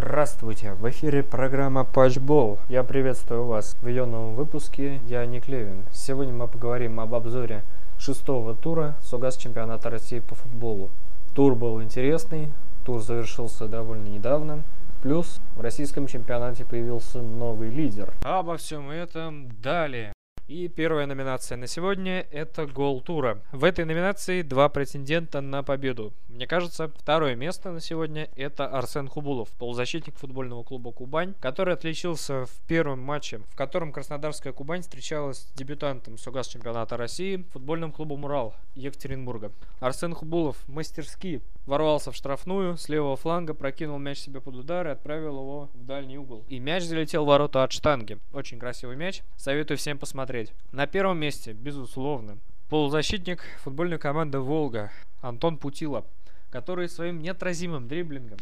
Здравствуйте! В эфире программа Патчбол. Я приветствую вас в ее новом выпуске. Я Ник Левин. Сегодня мы поговорим об обзоре шестого тура Сугас чемпионата России по футболу. Тур был интересный, тур завершился довольно недавно. Плюс в российском чемпионате появился новый лидер. Обо всем этом далее. И первая номинация на сегодня – это гол тура. В этой номинации два претендента на победу. Мне кажется, второе место на сегодня – это Арсен Хубулов, полузащитник футбольного клуба «Кубань», который отличился в первом матче, в котором Краснодарская Кубань встречалась с дебютантом Сугас чемпионата России, футбольным клубом «Урал» Екатеринбурга. Арсен Хубулов мастерски ворвался в штрафную, с левого фланга прокинул мяч себе под удар и отправил его в дальний угол. И мяч залетел в ворота от штанги. Очень красивый мяч. Советую всем посмотреть посмотреть. На первом месте, безусловно, полузащитник футбольной команды «Волга» Антон Путила, который своим неотразимым дриблингом,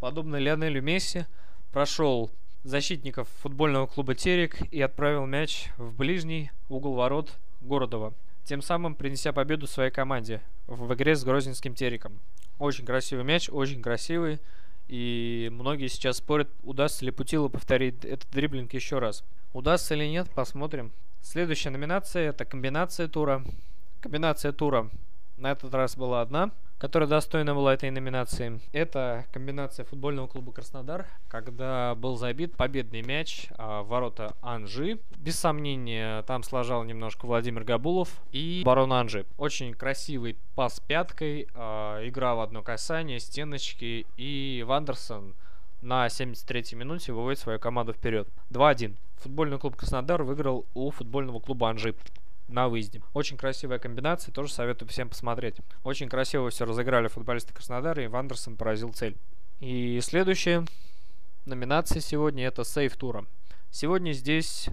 подобно Лионелю Месси, прошел защитников футбольного клуба «Терек» и отправил мяч в ближний угол ворот Городова, тем самым принеся победу своей команде в игре с Грозненским «Тереком». Очень красивый мяч, очень красивый. И многие сейчас спорят, удастся ли Путилу повторить этот дриблинг еще раз. Удастся или нет, посмотрим. Следующая номинация это комбинация тура. Комбинация тура на этот раз была одна, которая достойна была этой номинации. Это комбинация футбольного клуба Краснодар, когда был забит победный мяч а, в ворота Анжи. Без сомнения, там сложал немножко Владимир Габулов и барон Анжи. Очень красивый пас пяткой, а, игра в одно касание, стеночки и Вандерсон на 73-й минуте выводит свою команду вперед. 2-1. Футбольный клуб Краснодар выиграл у футбольного клуба Анжи на выезде. Очень красивая комбинация, тоже советую всем посмотреть. Очень красиво все разыграли футболисты Краснодара, и Вандерсон поразил цель. И следующая номинация сегодня это сейф тура. Сегодня здесь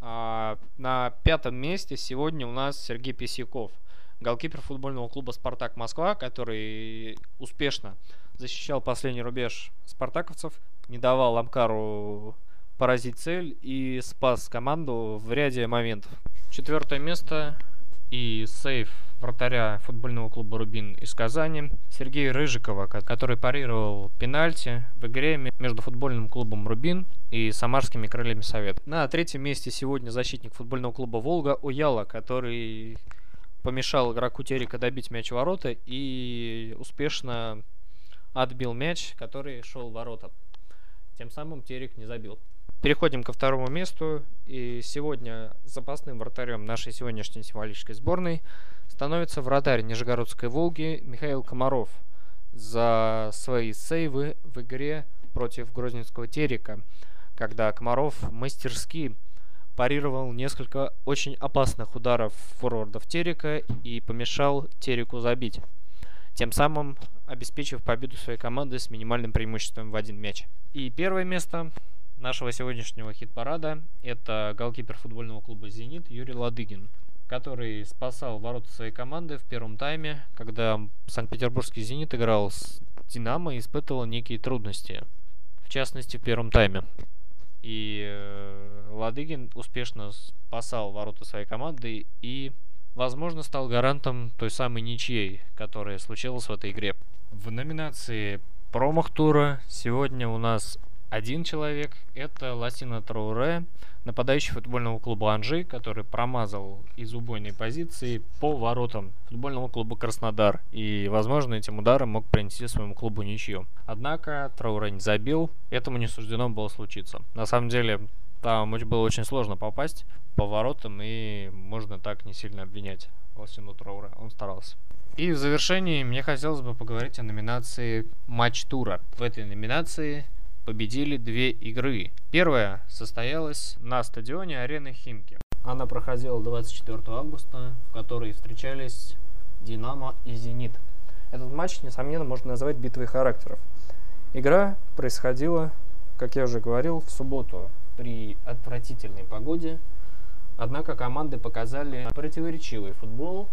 а, на пятом месте сегодня у нас Сергей Писяков, голкипер футбольного клуба «Спартак Москва», который успешно защищал последний рубеж спартаковцев, не давал Амкару поразить цель и спас команду в ряде моментов. Четвертое место и сейф вратаря футбольного клуба «Рубин» из Казани Сергея Рыжикова, который парировал пенальти в игре между футбольным клубом «Рубин» и самарскими крыльями Совет. На третьем месте сегодня защитник футбольного клуба «Волга» Уяла, который помешал игроку Терека добить мяч ворота и успешно отбил мяч, который шел в ворота. Тем самым Терек не забил. Переходим ко второму месту. И сегодня запасным вратарем нашей сегодняшней символической сборной становится вратарь Нижегородской Волги Михаил Комаров за свои сейвы в игре против Грозненского Терека, когда Комаров мастерски парировал несколько очень опасных ударов форвардов Терека и помешал Тереку забить, тем самым обеспечив победу своей команды с минимальным преимуществом в один мяч. И первое место нашего сегодняшнего хит-парада это голкипер футбольного клуба «Зенит» Юрий Ладыгин, который спасал ворота своей команды в первом тайме, когда Санкт-Петербургский «Зенит» играл с «Динамо» и испытывал некие трудности, в частности в первом тайме. И э, Ладыгин успешно спасал ворота своей команды и, возможно, стал гарантом той самой ничьей, которая случилась в этой игре. В номинации промах тура сегодня у нас один человек – это Ласина Трауре, нападающий футбольного клуба Анжи, который промазал из убойной позиции по воротам футбольного клуба Краснодар. И, возможно, этим ударом мог принести своему клубу ничью. Однако Трауре не забил, этому не суждено было случиться. На самом деле, там было очень сложно попасть по воротам, и можно так не сильно обвинять Ласину Трауре. Он старался. И в завершении мне хотелось бы поговорить о номинации «Матч тура». В этой номинации победили две игры. Первая состоялась на стадионе арены Химки. Она проходила 24 августа, в которой встречались Динамо и Зенит. Этот матч, несомненно, можно назвать битвой характеров. Игра происходила, как я уже говорил, в субботу при отвратительной погоде. Однако команды показали противоречивый футбол.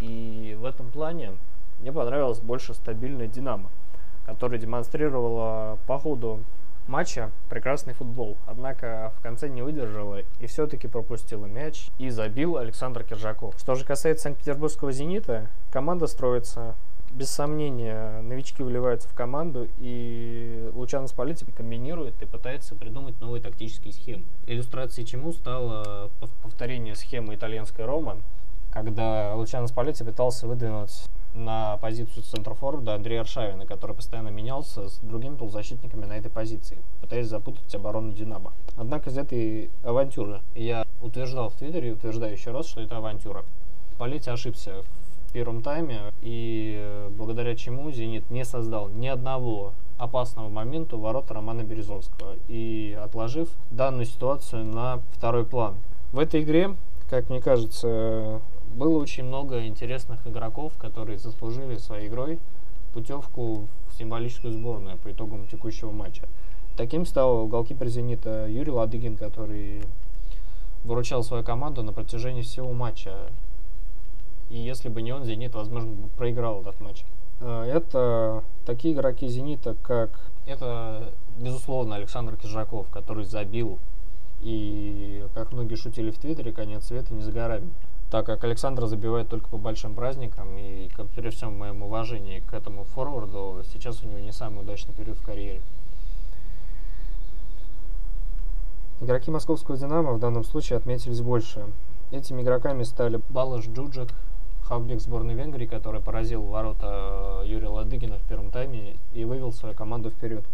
И в этом плане мне понравилось больше стабильная Динамо который демонстрировала по ходу матча прекрасный футбол. Однако в конце не выдержала и все-таки пропустила мяч и забил Александр Киржаков. Что же касается Санкт-Петербургского «Зенита», команда строится без сомнения, новички вливаются в команду, и Лучано Спалетти комбинирует и пытается придумать новые тактические схемы. Иллюстрацией чему стало повторение схемы итальянской Рома, когда Лучано Спалетти пытался выдвинуть на позицию центрофорварда Андрея Аршавина, который постоянно менялся с другими полузащитниками на этой позиции, пытаясь запутать оборону Динамо. Однако из этой авантюры я утверждал в Твиттере утверждаю еще раз, что это авантюра. Полетти ошибся в первом тайме, и э, благодаря чему «Зенит» не создал ни одного опасного момента у ворот Романа Березовского и отложив данную ситуацию на второй план. В этой игре, как мне кажется, было очень много интересных игроков, которые заслужили своей игрой путевку в символическую сборную по итогам текущего матча. Таким стал голкипер «Зенита» Юрий Ладыгин, который выручал свою команду на протяжении всего матча. И если бы не он, «Зенит», возможно, бы проиграл этот матч. Э, это такие игроки «Зенита», как... Это, безусловно, Александр Кижаков, который забил. И, как многие шутили в Твиттере, конец света не за горами так как Александр забивает только по большим праздникам, и как при всем моем уважении к этому форварду, сейчас у него не самый удачный период в карьере. Игроки московского «Динамо» в данном случае отметились больше. Этими игроками стали Балаш Джуджик, хавбек сборной Венгрии, который поразил ворота Юрия Ладыгина в первом тайме и вывел свою команду вперед.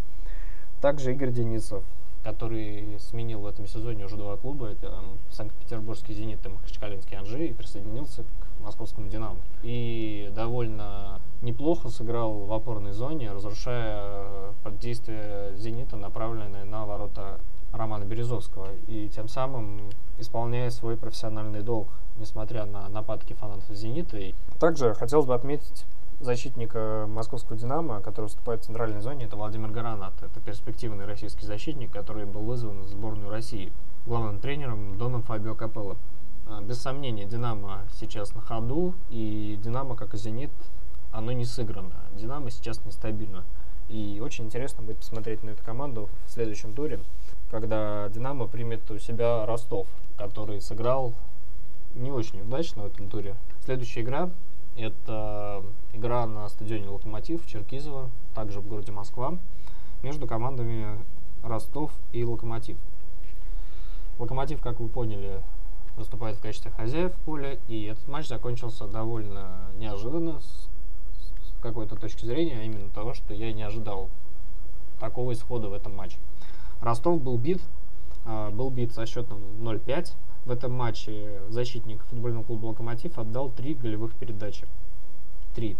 Также Игорь Денисов, который сменил в этом сезоне уже два клуба. Это Санкт-Петербургский «Зенит» и Махачкалинский «Анжи» и присоединился к московскому «Динамо». И довольно неплохо сыграл в опорной зоне, разрушая действие «Зенита», направленное на ворота Романа Березовского, и тем самым исполняя свой профессиональный долг, несмотря на нападки фанатов «Зенита». Также хотелось бы отметить защитника московского «Динамо», который выступает в центральной зоне, это Владимир Гаранат. Это перспективный российский защитник, который был вызван в сборную России главным тренером Доном Фабио Капелло. А, без сомнения, «Динамо» сейчас на ходу, и «Динамо», как и «Зенит», оно не сыграно. «Динамо» сейчас нестабильно. И очень интересно будет посмотреть на эту команду в следующем туре, когда «Динамо» примет у себя Ростов, который сыграл не очень удачно в этом туре. Следующая игра это игра на стадионе «Локомотив» Черкизово, также в городе Москва, между командами Ростов и «Локомотив». «Локомотив», как вы поняли, выступает в качестве хозяев поля, и этот матч закончился довольно неожиданно с, с какой-то точки зрения, а именно того, что я не ожидал такого исхода в этом матче. Ростов был бит, э, был бит со счетом 0-5, в этом матче защитник футбольного клуба «Локомотив» отдал три голевых передачи. Три.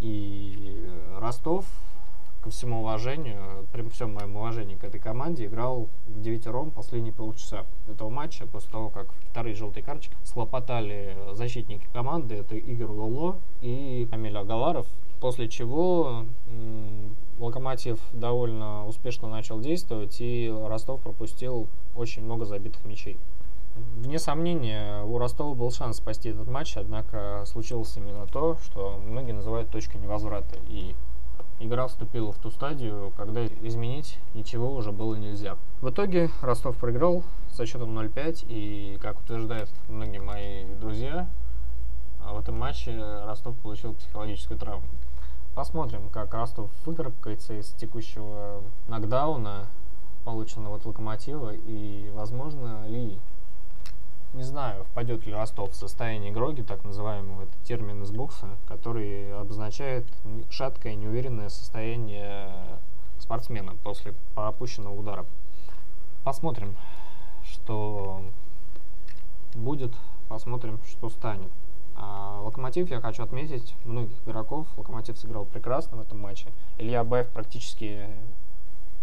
И Ростов, ко всему уважению, при всем моем уважении к этой команде, играл в девятером последние полчаса этого матча, после того, как вторые желтые карточки слопотали защитники команды, это Игорь Лоло и Камиль Агаларов, после чего Локомотив довольно успешно начал действовать, и Ростов пропустил очень много забитых мячей. Вне сомнения, у Ростова был шанс спасти этот матч, однако случилось именно то, что многие называют точкой невозврата. И игра вступила в ту стадию, когда изменить ничего уже было нельзя. В итоге Ростов проиграл со счетом 0-5, и, как утверждают многие мои друзья, в этом матче Ростов получил психологическую травму. Посмотрим, как Ростов выкарабкается из текущего нокдауна, полученного от Локомотива, и возможно ли не знаю, впадет ли Ростов в состояние гроги, так называемого, это термин из бокса, который обозначает шаткое, неуверенное состояние спортсмена после пропущенного удара. Посмотрим, что будет, посмотрим, что станет. А Локомотив, я хочу отметить, многих игроков. Локомотив сыграл прекрасно в этом матче. Илья Баев практически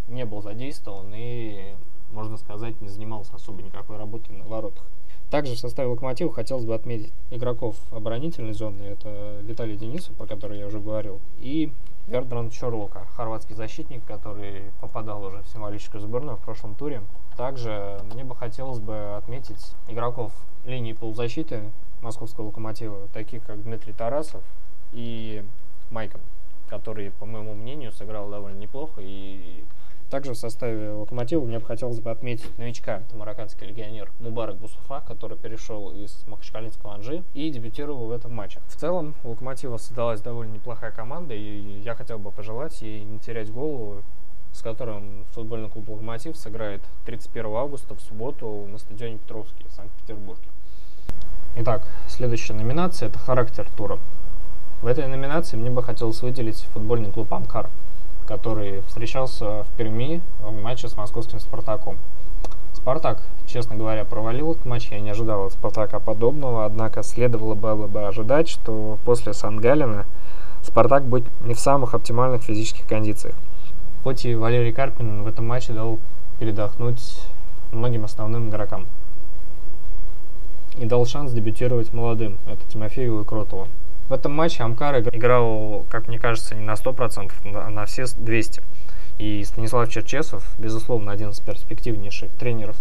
не был задействован и, можно сказать, не занимался особо никакой работой на воротах. Также в составе «Локомотива» хотелось бы отметить игроков оборонительной зоны. Это Виталий Денисов, про который я уже говорил, и Вердран Чорлока, хорватский защитник, который попадал уже в символическую сборную в прошлом туре. Также мне бы хотелось бы отметить игроков линии полузащиты московского «Локомотива», таких как Дмитрий Тарасов и Майкон, который, по моему мнению, сыграл довольно неплохо и Также в составе Локомотива мне бы хотелось бы отметить новичка, это марокканский легионер Мубарак Бусуфа, который перешел из Махачкалинского Анжи и дебютировал в этом матче. В целом у Локомотива создалась довольно неплохая команда, и я хотел бы пожелать ей не терять голову, с которым футбольный клуб «Локомотив» сыграет 31 августа в субботу на стадионе Петровский в Санкт-Петербурге. Итак, следующая номинация – это характер тура. В этой номинации мне бы хотелось выделить футбольный клуб «Амкар», который встречался в Перми в матче с московским «Спартаком». «Спартак», честно говоря, провалил этот матч, я не ожидал от «Спартака» подобного, однако следовало бы ожидать, что после Сангалина «Спартак» будет не в самых оптимальных физических кондициях. Хоть и Валерий Карпин в этом матче дал передохнуть многим основным игрокам и дал шанс дебютировать молодым, это Тимофееву и. В этом матче Амкар играл, как мне кажется, не на 100%, а на все 200. И Станислав Черчесов, безусловно, один из перспективнейших тренеров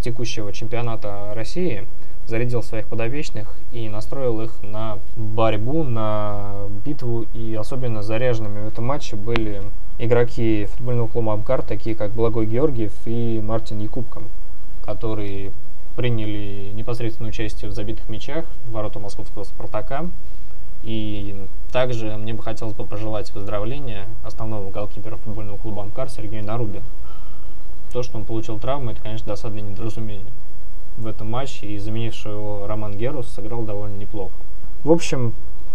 текущего чемпионата России, зарядил своих подопечных и настроил их на борьбу, на битву. И особенно заряженными в этом матче были игроки футбольного клуба Амкар, такие как Благой Георгиев и Мартин Якубко, которые приняли непосредственное участие в забитых мячах в ворота московского «Спартака». И также мне бы хотелось бы пожелать выздоровления основного голкипера футбольного клуба «Амкар» Сергею Наруби. То, что он получил травму, это, конечно, досадное недоразумение. В этом матче и заменивший его Роман Герус сыграл довольно неплохо. В общем,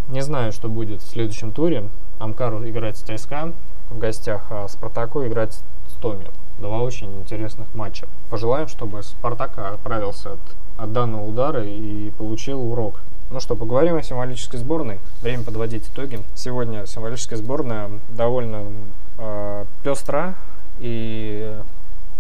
не знаю, что будет в следующем туре. Амкар играет с ЦСКА в гостях, а Спартаку играет с Томер два очень интересных матча. Пожелаем, чтобы Спартак отправился от, от данного удара и получил урок. Ну что, поговорим о символической сборной. Время подводить итоги. Сегодня символическая сборная довольно э, пестра, и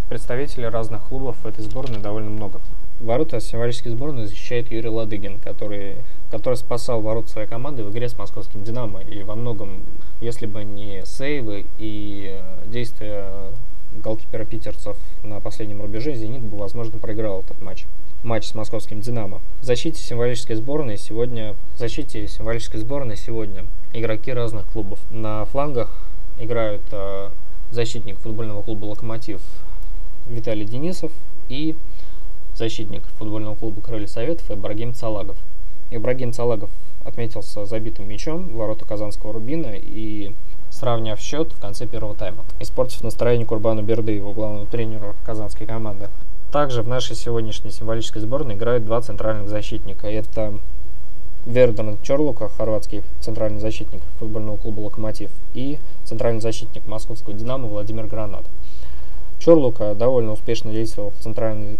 представителей разных клубов в этой сборной довольно много. Ворота символической сборной защищает Юрий Ладыгин, который, который спасал ворот своей команды в игре с московским «Динамо». И во многом, если бы не сейвы и действия голкипера питерцев на последнем рубеже, «Зенит» бы, возможно, проиграл этот матч. Матч с московским «Динамо». В защите символической сборной сегодня, в защите символической сборной сегодня игроки разных клубов. На флангах играют э, защитник футбольного клуба «Локомотив» Виталий Денисов и защитник футбольного клуба «Крылья Советов» Ибрагим Цалагов. Ибрагим Цалагов отметился забитым мячом в ворота Казанского Рубина и сравняв счет в конце первого тайма, испортив настроение Курбану Бердыеву, главному тренеру казанской команды. Также в нашей сегодняшней символической сборной играют два центральных защитника. Это Верден Чорлука, хорватский центральный защитник футбольного клуба «Локомотив», и центральный защитник московского «Динамо» Владимир Гранат. Чорлука довольно успешно действовал в центральной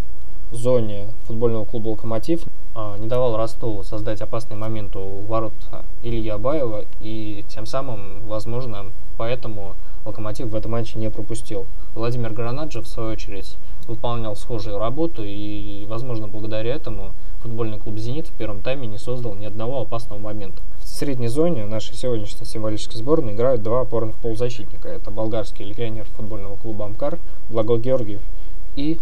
зоне футбольного клуба «Локомотив», не давал Ростову создать опасный момент у ворот Ильи Абаева, и тем самым, возможно, поэтому «Локомотив» в этом матче не пропустил. Владимир Гранаджи, в свою очередь, выполнял схожую работу, и, возможно, благодаря этому футбольный клуб «Зенит» в первом тайме не создал ни одного опасного момента. В средней зоне нашей сегодняшней символической сборной играют два опорных полузащитника. Это болгарский легионер футбольного клуба «Амкар» Благо Георгиев и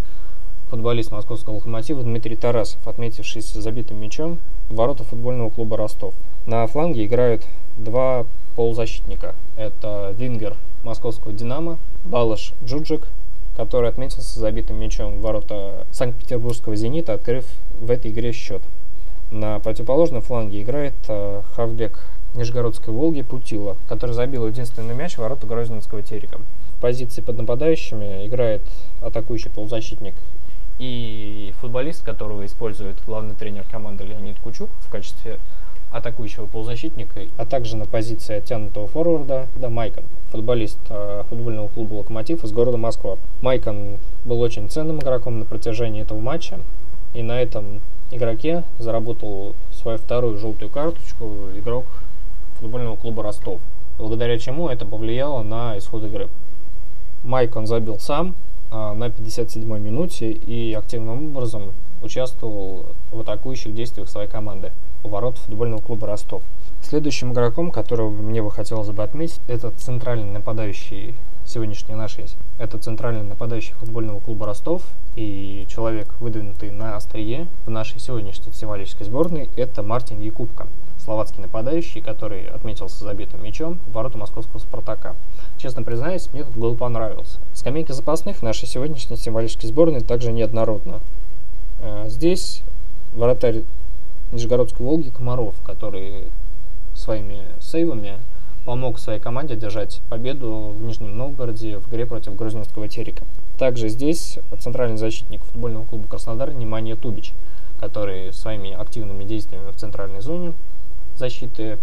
футболист московского локомотива Дмитрий Тарасов, отметившийся забитым мячом в ворота футбольного клуба Ростов. На фланге играют два полузащитника. Это Вингер московского «Динамо», Балыш Джуджик, который отметился забитым мячом в ворота Санкт-Петербургского «Зенита», открыв в этой игре счет. На противоположном фланге играет э, Хавбек Нижегородской Волги Путила, который забил единственный мяч в ворота Грозненского Терека. В позиции под нападающими играет атакующий полузащитник и футболист, которого использует главный тренер команды Леонид Кучук в качестве атакующего полузащитника, а также на позиции оттянутого форварда да, Майкон, футболист э, футбольного клуба «Локомотив» из города Москва. Майкон был очень ценным игроком на протяжении этого матча, и на этом игроке заработал свою вторую желтую карточку игрок футбольного клуба «Ростов», благодаря чему это повлияло на исход игры. Майкон забил сам, на 57-й минуте и активным образом участвовал в атакующих действиях своей команды у ворот футбольного клуба «Ростов». Следующим игроком, которого мне бы хотелось бы отметить, это центральный нападающий сегодняшней нашей. Это центральный нападающий футбольного клуба «Ростов» и человек, выдвинутый на острие в нашей сегодняшней символической сборной, это Мартин Якубко, словацкий нападающий, который отметился забитым мячом в ворота московского «Спартака». Честно признаюсь, мне этот гол понравился. Скамейка запасных нашей сегодняшней символической сборной также неоднородна. Э, здесь вратарь Нижегородской Волги Комаров, который своими сейвами помог своей команде держать победу в Нижнем Новгороде в игре против грузинского Терека. Также здесь центральный защитник футбольного клуба Краснодар Немания Тубич, который своими активными действиями в центральной зоне защиты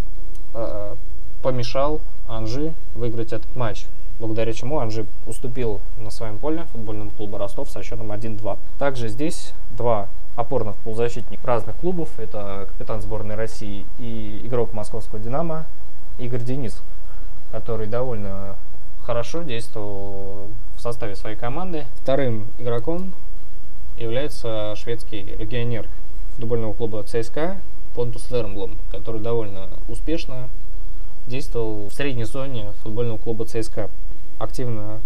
э, помешал Анжи выиграть этот матч, благодаря чему Анжи уступил на своем поле футбольному клубу Ростов со счетом 1-2. Также здесь два опорных полузащитников разных клубов. Это капитан сборной России и игрок московского «Динамо» Игорь Денис, который довольно хорошо действовал в составе своей команды. Вторым игроком является шведский легионер футбольного клуба ЦСКА Понтус Вермблом, который довольно успешно действовал в средней зоне футбольного клуба ЦСКА, активно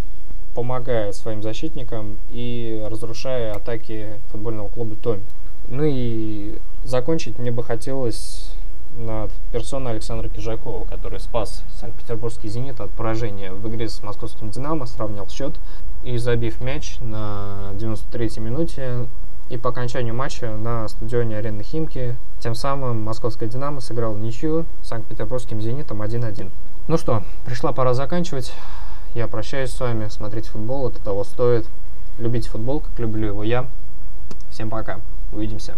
помогая своим защитникам и разрушая атаки футбольного клуба Томи. Ну и закончить мне бы хотелось над персоной Александра Кижакова, который спас Санкт-Петербургский «Зенит» от поражения в игре с московским «Динамо», сравнял счет и забив мяч на 93-й минуте и по окончанию матча на стадионе арены Химки, тем самым московская «Динамо» сыграл ничью с Санкт-Петербургским «Зенитом» 1-1. Ну что, пришла пора заканчивать. Я прощаюсь с вами. Смотрите футбол, это того стоит. Любите футбол, как люблю его я. Всем пока. Увидимся.